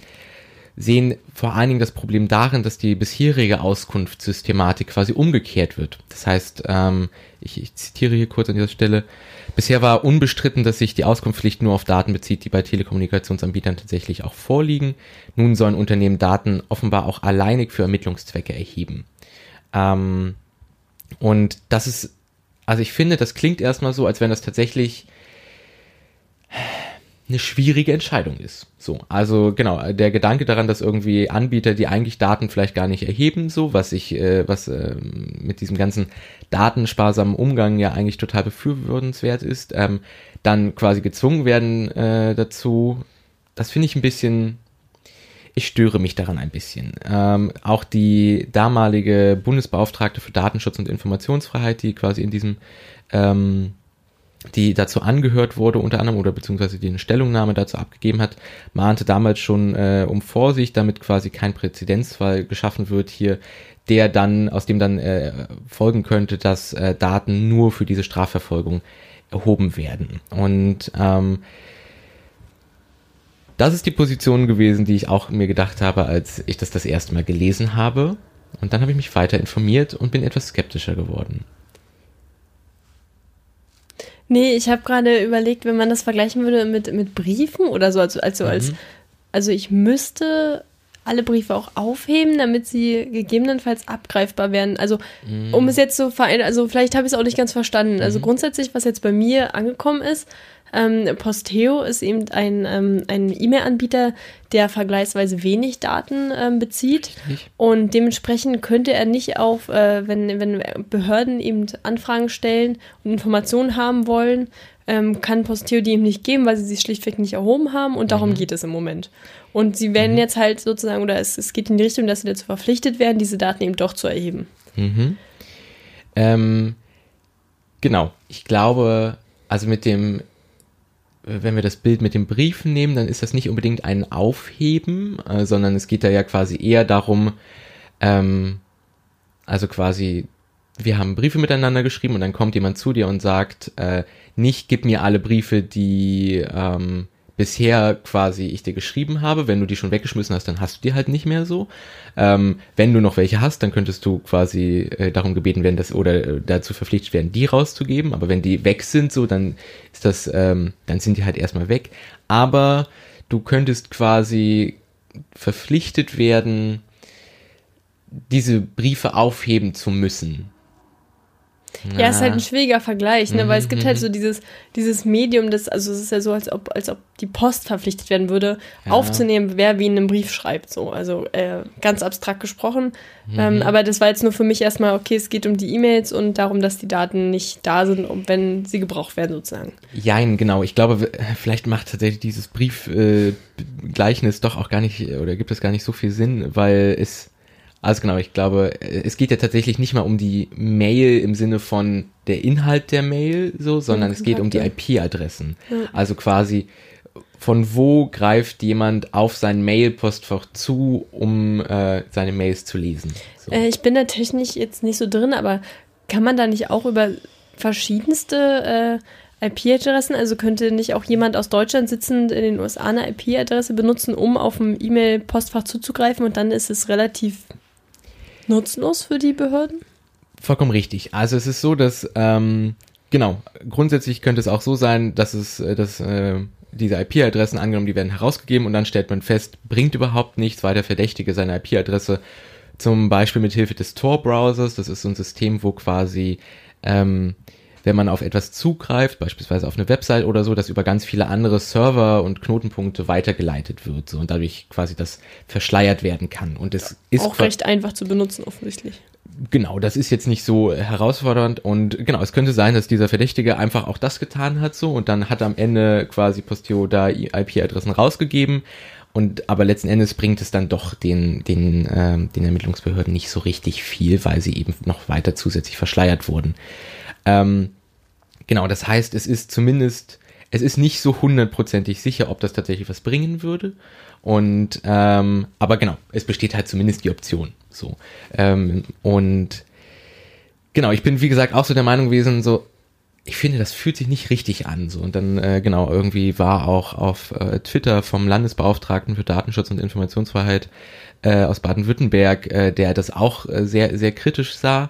sehen vor allen Dingen das Problem darin, dass die bisherige Auskunftssystematik quasi umgekehrt wird. Das heißt, ähm, ich, ich zitiere hier kurz an dieser Stelle, bisher war unbestritten, dass sich die Auskunftspflicht nur auf Daten bezieht, die bei Telekommunikationsanbietern tatsächlich auch vorliegen. Nun sollen Unternehmen Daten offenbar auch alleinig für Ermittlungszwecke erheben. Ähm, und das ist, also ich finde, das klingt erstmal so, als wenn das tatsächlich eine schwierige Entscheidung ist. So, also genau, der Gedanke daran, dass irgendwie Anbieter, die eigentlich Daten vielleicht gar nicht erheben, so, was ich, äh, was äh, mit diesem ganzen datensparsamen Umgang ja eigentlich total befürwortenswert ist, ähm, dann quasi gezwungen werden äh, dazu, das finde ich ein bisschen, ich störe mich daran ein bisschen. Ähm, auch die damalige Bundesbeauftragte für Datenschutz und Informationsfreiheit, die quasi in diesem ähm, die dazu angehört wurde, unter anderem, oder beziehungsweise die eine Stellungnahme dazu abgegeben hat, mahnte damals schon äh, um Vorsicht, damit quasi kein Präzedenzfall geschaffen wird hier, der dann, aus dem dann äh, folgen könnte, dass äh, Daten nur für diese Strafverfolgung erhoben werden. Und ähm, das ist die Position gewesen, die ich auch mir gedacht habe, als ich das das erste Mal gelesen habe. Und dann habe ich mich weiter informiert und bin etwas skeptischer geworden. Nee, ich habe gerade überlegt, wenn man das vergleichen würde mit, mit Briefen oder so, also, also, mhm. als, also ich müsste alle Briefe auch aufheben, damit sie gegebenenfalls abgreifbar werden. Also, mhm. um es jetzt so verein, also vielleicht habe ich es auch nicht ganz verstanden. Also mhm. Also grundsätzlich, was jetzt bei mir angekommen ist, ähm, Posteo ist eben ein, ähm, ein E-Mail-Anbieter, der vergleichsweise wenig Daten ähm, bezieht. Richtig. Und dementsprechend könnte er nicht auf, äh, wenn, wenn Behörden eben Anfragen stellen und Informationen haben wollen, ähm, kann Posteo die ihm nicht geben, weil sie sie schlichtweg nicht erhoben haben. Und darum mhm. geht es im Moment. Und sie werden mhm. jetzt halt sozusagen, oder es, es geht in die Richtung, dass sie dazu verpflichtet werden, diese Daten eben doch zu erheben. Mhm. Ähm, genau. Ich glaube, also mit dem wenn wir das Bild mit den Briefen nehmen, dann ist das nicht unbedingt ein Aufheben, äh, sondern es geht da ja quasi eher darum, ähm, also quasi, wir haben Briefe miteinander geschrieben und dann kommt jemand zu dir und sagt, äh, nicht gib mir alle Briefe, die ähm, bisher quasi ich dir geschrieben habe. Wenn du die schon weggeschmissen hast, dann hast du die halt nicht mehr so. Ähm, wenn du noch welche hast, dann könntest du quasi äh, darum gebeten werden, dass oder äh, dazu verpflichtet werden, die rauszugeben. Aber wenn die weg sind, so, dann ist das, ähm, dann sind die halt erstmal weg. Aber du könntest quasi verpflichtet werden, diese Briefe aufheben zu müssen. Ja, ja ist halt ein schwieriger Vergleich, ne? Mhm, weil es gibt halt mhm. so dieses, dieses Medium, das, also es ist ja so, als ob, als ob die Post verpflichtet werden würde, ja. aufzunehmen, wer wie in einem Brief schreibt. So, also äh, ganz abstrakt gesprochen. Mhm. Ähm, aber das war jetzt nur für mich erstmal, okay, es geht um die E-Mails und darum, dass die Daten nicht da sind, wenn sie gebraucht werden, sozusagen. Jein, genau. Ich glaube, vielleicht macht tatsächlich dieses Briefgleichnis äh, doch auch gar nicht, oder gibt es gar nicht so viel Sinn, weil es also genau, ich glaube, es geht ja tatsächlich nicht mal um die Mail im Sinne von der Inhalt der Mail so, sondern es geht um die IP-Adressen. Ja. Also quasi von wo greift jemand auf sein Mail-Postfach zu, um äh, seine Mails zu lesen? So. Äh, ich bin da technisch jetzt nicht so drin, aber kann man da nicht auch über verschiedenste äh, IP-Adressen, also könnte nicht auch jemand aus Deutschland sitzend in den USA eine IP-Adresse benutzen, um auf ein E-Mail-Postfach zuzugreifen und dann ist es relativ nutzlos für die Behörden? Vollkommen richtig. Also es ist so, dass ähm, genau grundsätzlich könnte es auch so sein, dass es, äh, dass äh, diese IP-Adressen angenommen, die werden herausgegeben und dann stellt man fest, bringt überhaupt nichts, weil der Verdächtige seine IP-Adresse zum Beispiel mit Hilfe des Tor-Browsers, das ist so ein System, wo quasi ähm, wenn man auf etwas zugreift, beispielsweise auf eine Website oder so, das über ganz viele andere Server und Knotenpunkte weitergeleitet wird so, und dadurch quasi das verschleiert werden kann. Und es ist auch recht einfach zu benutzen offensichtlich. Genau, das ist jetzt nicht so herausfordernd und genau, es könnte sein, dass dieser Verdächtige einfach auch das getan hat so und dann hat am Ende quasi Postio da IP-Adressen rausgegeben und aber letzten Endes bringt es dann doch den den ähm, den Ermittlungsbehörden nicht so richtig viel, weil sie eben noch weiter zusätzlich verschleiert wurden. Ähm, Genau, das heißt, es ist zumindest, es ist nicht so hundertprozentig sicher, ob das tatsächlich was bringen würde. Und ähm, aber genau, es besteht halt zumindest die Option. So. Ähm, und genau, ich bin wie gesagt auch so der Meinung gewesen, so ich finde, das fühlt sich nicht richtig an. So. Und dann, äh, genau, irgendwie war auch auf äh, Twitter vom Landesbeauftragten für Datenschutz und Informationsfreiheit äh, aus Baden-Württemberg, äh, der das auch äh, sehr, sehr kritisch sah.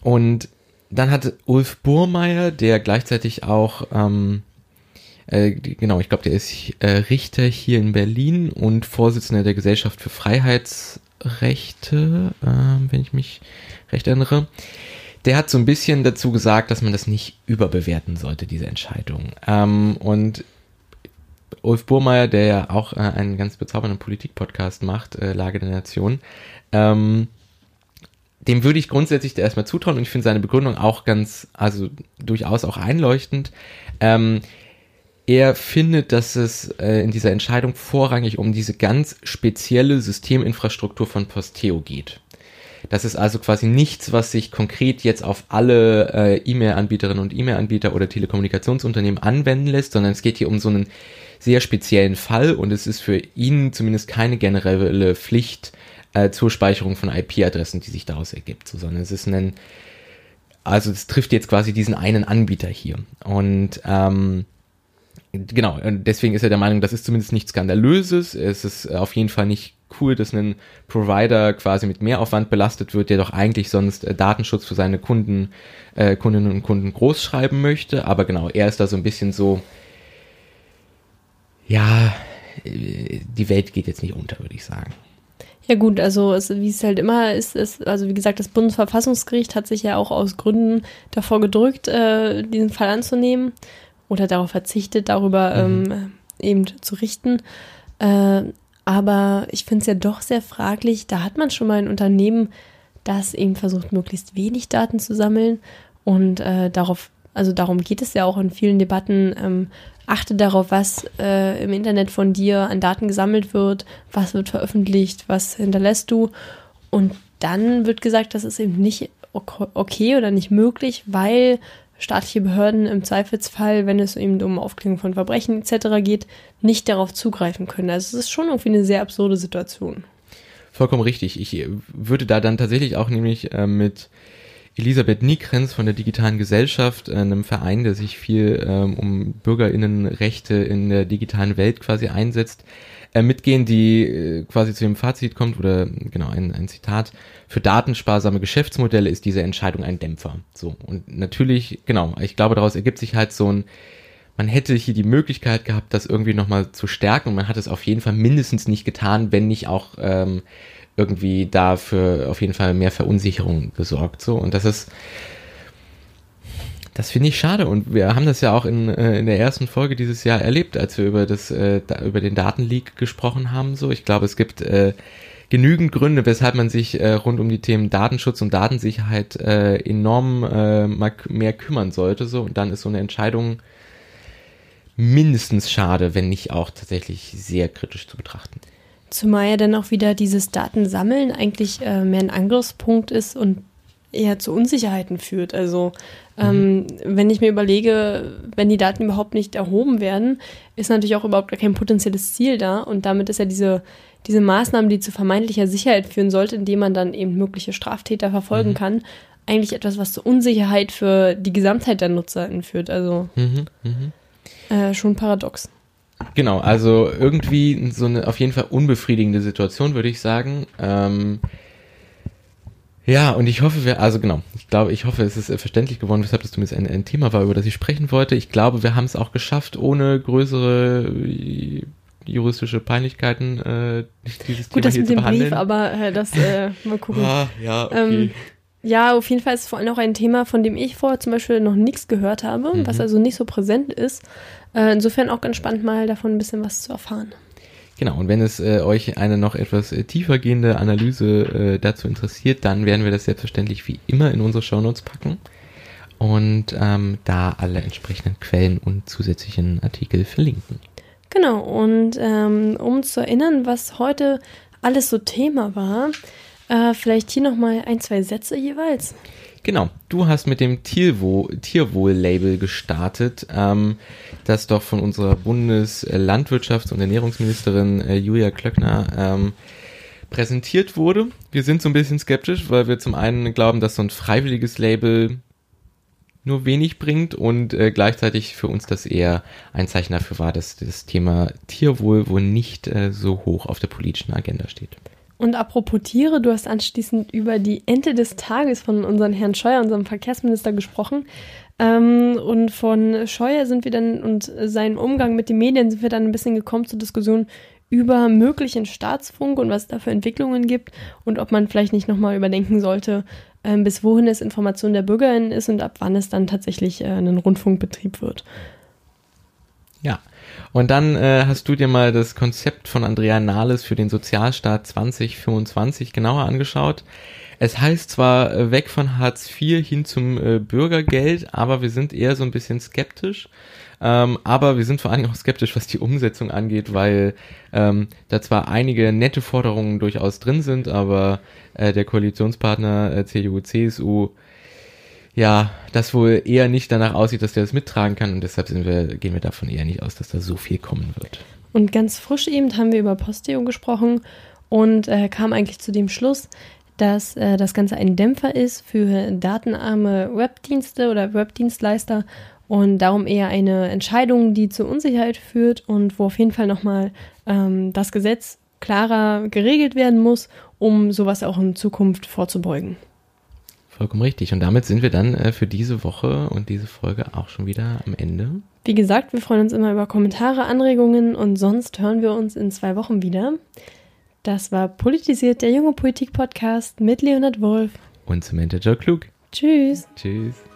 Und dann hat Ulf Burmeier, der gleichzeitig auch, ähm, äh, genau, ich glaube, der ist äh, Richter hier in Berlin und Vorsitzender der Gesellschaft für Freiheitsrechte, äh, wenn ich mich recht erinnere. Der hat so ein bisschen dazu gesagt, dass man das nicht überbewerten sollte, diese Entscheidung. Ähm, und Ulf Burmeier, der ja auch äh, einen ganz bezaubernden Politik-Podcast macht, äh, Lage der Nation, ähm, dem würde ich grundsätzlich erstmal zutrauen und ich finde seine Begründung auch ganz, also durchaus auch einleuchtend. Ähm, er findet, dass es äh, in dieser Entscheidung vorrangig um diese ganz spezielle Systeminfrastruktur von Posteo geht. Das ist also quasi nichts, was sich konkret jetzt auf alle äh, E-Mail-Anbieterinnen und E-Mail-Anbieter oder Telekommunikationsunternehmen anwenden lässt, sondern es geht hier um so einen sehr speziellen Fall und es ist für ihn zumindest keine generelle Pflicht äh, zur Speicherung von IP-Adressen, die sich daraus ergibt, so, sondern es ist ein, also es trifft jetzt quasi diesen einen Anbieter hier und ähm, genau, deswegen ist er der Meinung, das ist zumindest nichts Skandalöses. Es ist auf jeden Fall nicht cool, dass ein Provider quasi mit Mehraufwand belastet wird, der doch eigentlich sonst äh, Datenschutz für seine Kunden, äh, Kundinnen und Kunden groß schreiben möchte. Aber genau, er ist da so ein bisschen so, ja, äh, die Welt geht jetzt nicht unter, würde ich sagen. Ja gut, also es, wie es halt immer ist, ist, also wie gesagt, das Bundesverfassungsgericht hat sich ja auch aus Gründen davor gedrückt, äh, diesen Fall anzunehmen oder darauf verzichtet, darüber mhm. ähm, eben zu richten. Äh, aber ich finde es ja doch sehr fraglich. Da hat man schon mal ein Unternehmen, das eben versucht, möglichst wenig Daten zu sammeln. Und äh, darauf, also darum geht es ja auch in vielen Debatten. Ähm, achte darauf, was äh, im Internet von dir an Daten gesammelt wird, was wird veröffentlicht, was hinterlässt du. Und dann wird gesagt, das ist eben nicht okay oder nicht möglich, weil staatliche Behörden im Zweifelsfall, wenn es eben um Aufklärung von Verbrechen etc. geht, nicht darauf zugreifen können. Also es ist schon irgendwie eine sehr absurde Situation. Vollkommen richtig. Ich würde da dann tatsächlich auch nämlich äh, mit Elisabeth Niekrenz von der Digitalen Gesellschaft, äh, einem Verein, der sich viel ähm, um Bürgerinnenrechte in der digitalen Welt quasi einsetzt, äh, mitgehen, die äh, quasi zu dem Fazit kommt, oder genau, ein, ein Zitat, für datensparsame Geschäftsmodelle ist diese Entscheidung ein Dämpfer. So, und natürlich, genau, ich glaube, daraus ergibt sich halt so ein, man hätte hier die Möglichkeit gehabt, das irgendwie nochmal zu stärken und man hat es auf jeden Fall mindestens nicht getan, wenn nicht auch ähm, irgendwie dafür auf jeden Fall mehr Verunsicherung gesorgt. So, und das ist, das finde ich schade und wir haben das ja auch in, äh, in der ersten Folge dieses Jahr erlebt, als wir über das äh, über den Datenleak gesprochen haben. So, ich glaube, es gibt äh, genügend Gründe, weshalb man sich äh, rund um die Themen Datenschutz und Datensicherheit äh, enorm äh, mehr kümmern sollte. So und dann ist so eine Entscheidung mindestens schade, wenn nicht auch tatsächlich sehr kritisch zu betrachten. Zumal ja dann auch wieder dieses Datensammeln eigentlich äh, mehr ein Angriffspunkt ist und eher zu Unsicherheiten führt. Also ähm, mhm. wenn ich mir überlege, wenn die Daten überhaupt nicht erhoben werden, ist natürlich auch überhaupt kein potenzielles Ziel da. Und damit ist ja diese, diese Maßnahme, die zu vermeintlicher Sicherheit führen sollte, indem man dann eben mögliche Straftäter verfolgen mhm. kann, eigentlich etwas, was zur Unsicherheit für die Gesamtheit der Nutzer führt. Also mhm. mhm. Äh, schon paradox. Genau, also irgendwie so eine auf jeden Fall unbefriedigende Situation, würde ich sagen. Ähm, ja, und ich hoffe, wir, also genau, ich glaube, ich hoffe, es ist verständlich geworden, weshalb das zumindest ein, ein Thema war, über das ich sprechen wollte. Ich glaube, wir haben es auch geschafft, ohne größere äh, juristische Peinlichkeiten äh, dieses Gut, Thema das hier mit zu dem behandeln. Brief, aber äh, das äh, mal gucken. Ah, ja, okay. Ähm, ja, auf jeden Fall ist es vor allem auch ein Thema, von dem ich vorher zum Beispiel noch nichts gehört habe, mhm. was also nicht so präsent ist. Äh, insofern auch ganz spannend, mal davon ein bisschen was zu erfahren. Genau, und wenn es äh, euch eine noch etwas äh, tiefer gehende Analyse äh, dazu interessiert, dann werden wir das selbstverständlich wie immer in unsere Shownotes packen und ähm, da alle entsprechenden Quellen und zusätzlichen Artikel verlinken. Genau, und ähm, um zu erinnern, was heute alles so Thema war, äh, vielleicht hier nochmal ein, zwei Sätze jeweils. Genau, du hast mit dem Tierwohl-Label gestartet, ähm, das doch von unserer Bundeslandwirtschafts- und Ernährungsministerin äh, Julia Klöckner ähm, präsentiert wurde. Wir sind so ein bisschen skeptisch, weil wir zum einen glauben, dass so ein freiwilliges Label nur wenig bringt und äh, gleichzeitig für uns das eher ein Zeichen dafür war, dass das Thema Tierwohl wohl nicht äh, so hoch auf der politischen Agenda steht. Und apropos Tiere, du hast anschließend über die Ente des Tages von unserem Herrn Scheuer, unserem Verkehrsminister, gesprochen. Ähm, und von Scheuer sind wir dann und seinem Umgang mit den Medien sind wir dann ein bisschen gekommen zur Diskussion über möglichen Staatsfunk und was es da für Entwicklungen gibt und ob man vielleicht nicht nochmal überdenken sollte, ähm, bis wohin es Information der BürgerInnen ist und ab wann es dann tatsächlich äh, ein Rundfunkbetrieb wird. Ja, und dann äh, hast du dir mal das Konzept von Andrea Nahles für den Sozialstaat 2025 genauer angeschaut. Es heißt zwar äh, weg von Hartz IV hin zum äh, Bürgergeld, aber wir sind eher so ein bisschen skeptisch. Ähm, aber wir sind vor allen Dingen auch skeptisch, was die Umsetzung angeht, weil ähm, da zwar einige nette Forderungen durchaus drin sind, aber äh, der Koalitionspartner äh, CDU, CSU ja, das wohl eher nicht danach aussieht, dass der das mittragen kann und deshalb wir, gehen wir davon eher nicht aus, dass da so viel kommen wird. Und ganz frisch eben haben wir über Posteo gesprochen und äh, kam eigentlich zu dem Schluss, dass äh, das Ganze ein Dämpfer ist für datenarme Webdienste oder Webdienstleister und darum eher eine Entscheidung, die zur Unsicherheit führt und wo auf jeden Fall nochmal ähm, das Gesetz klarer geregelt werden muss, um sowas auch in Zukunft vorzubeugen. Vollkommen richtig. Und damit sind wir dann äh, für diese Woche und diese Folge auch schon wieder am Ende. Wie gesagt, wir freuen uns immer über Kommentare, Anregungen und sonst hören wir uns in zwei Wochen wieder. Das war Politisiert, der junge Politik-Podcast mit Leonard Wolf. Und Samantha Joe Klug. Tschüss. Tschüss.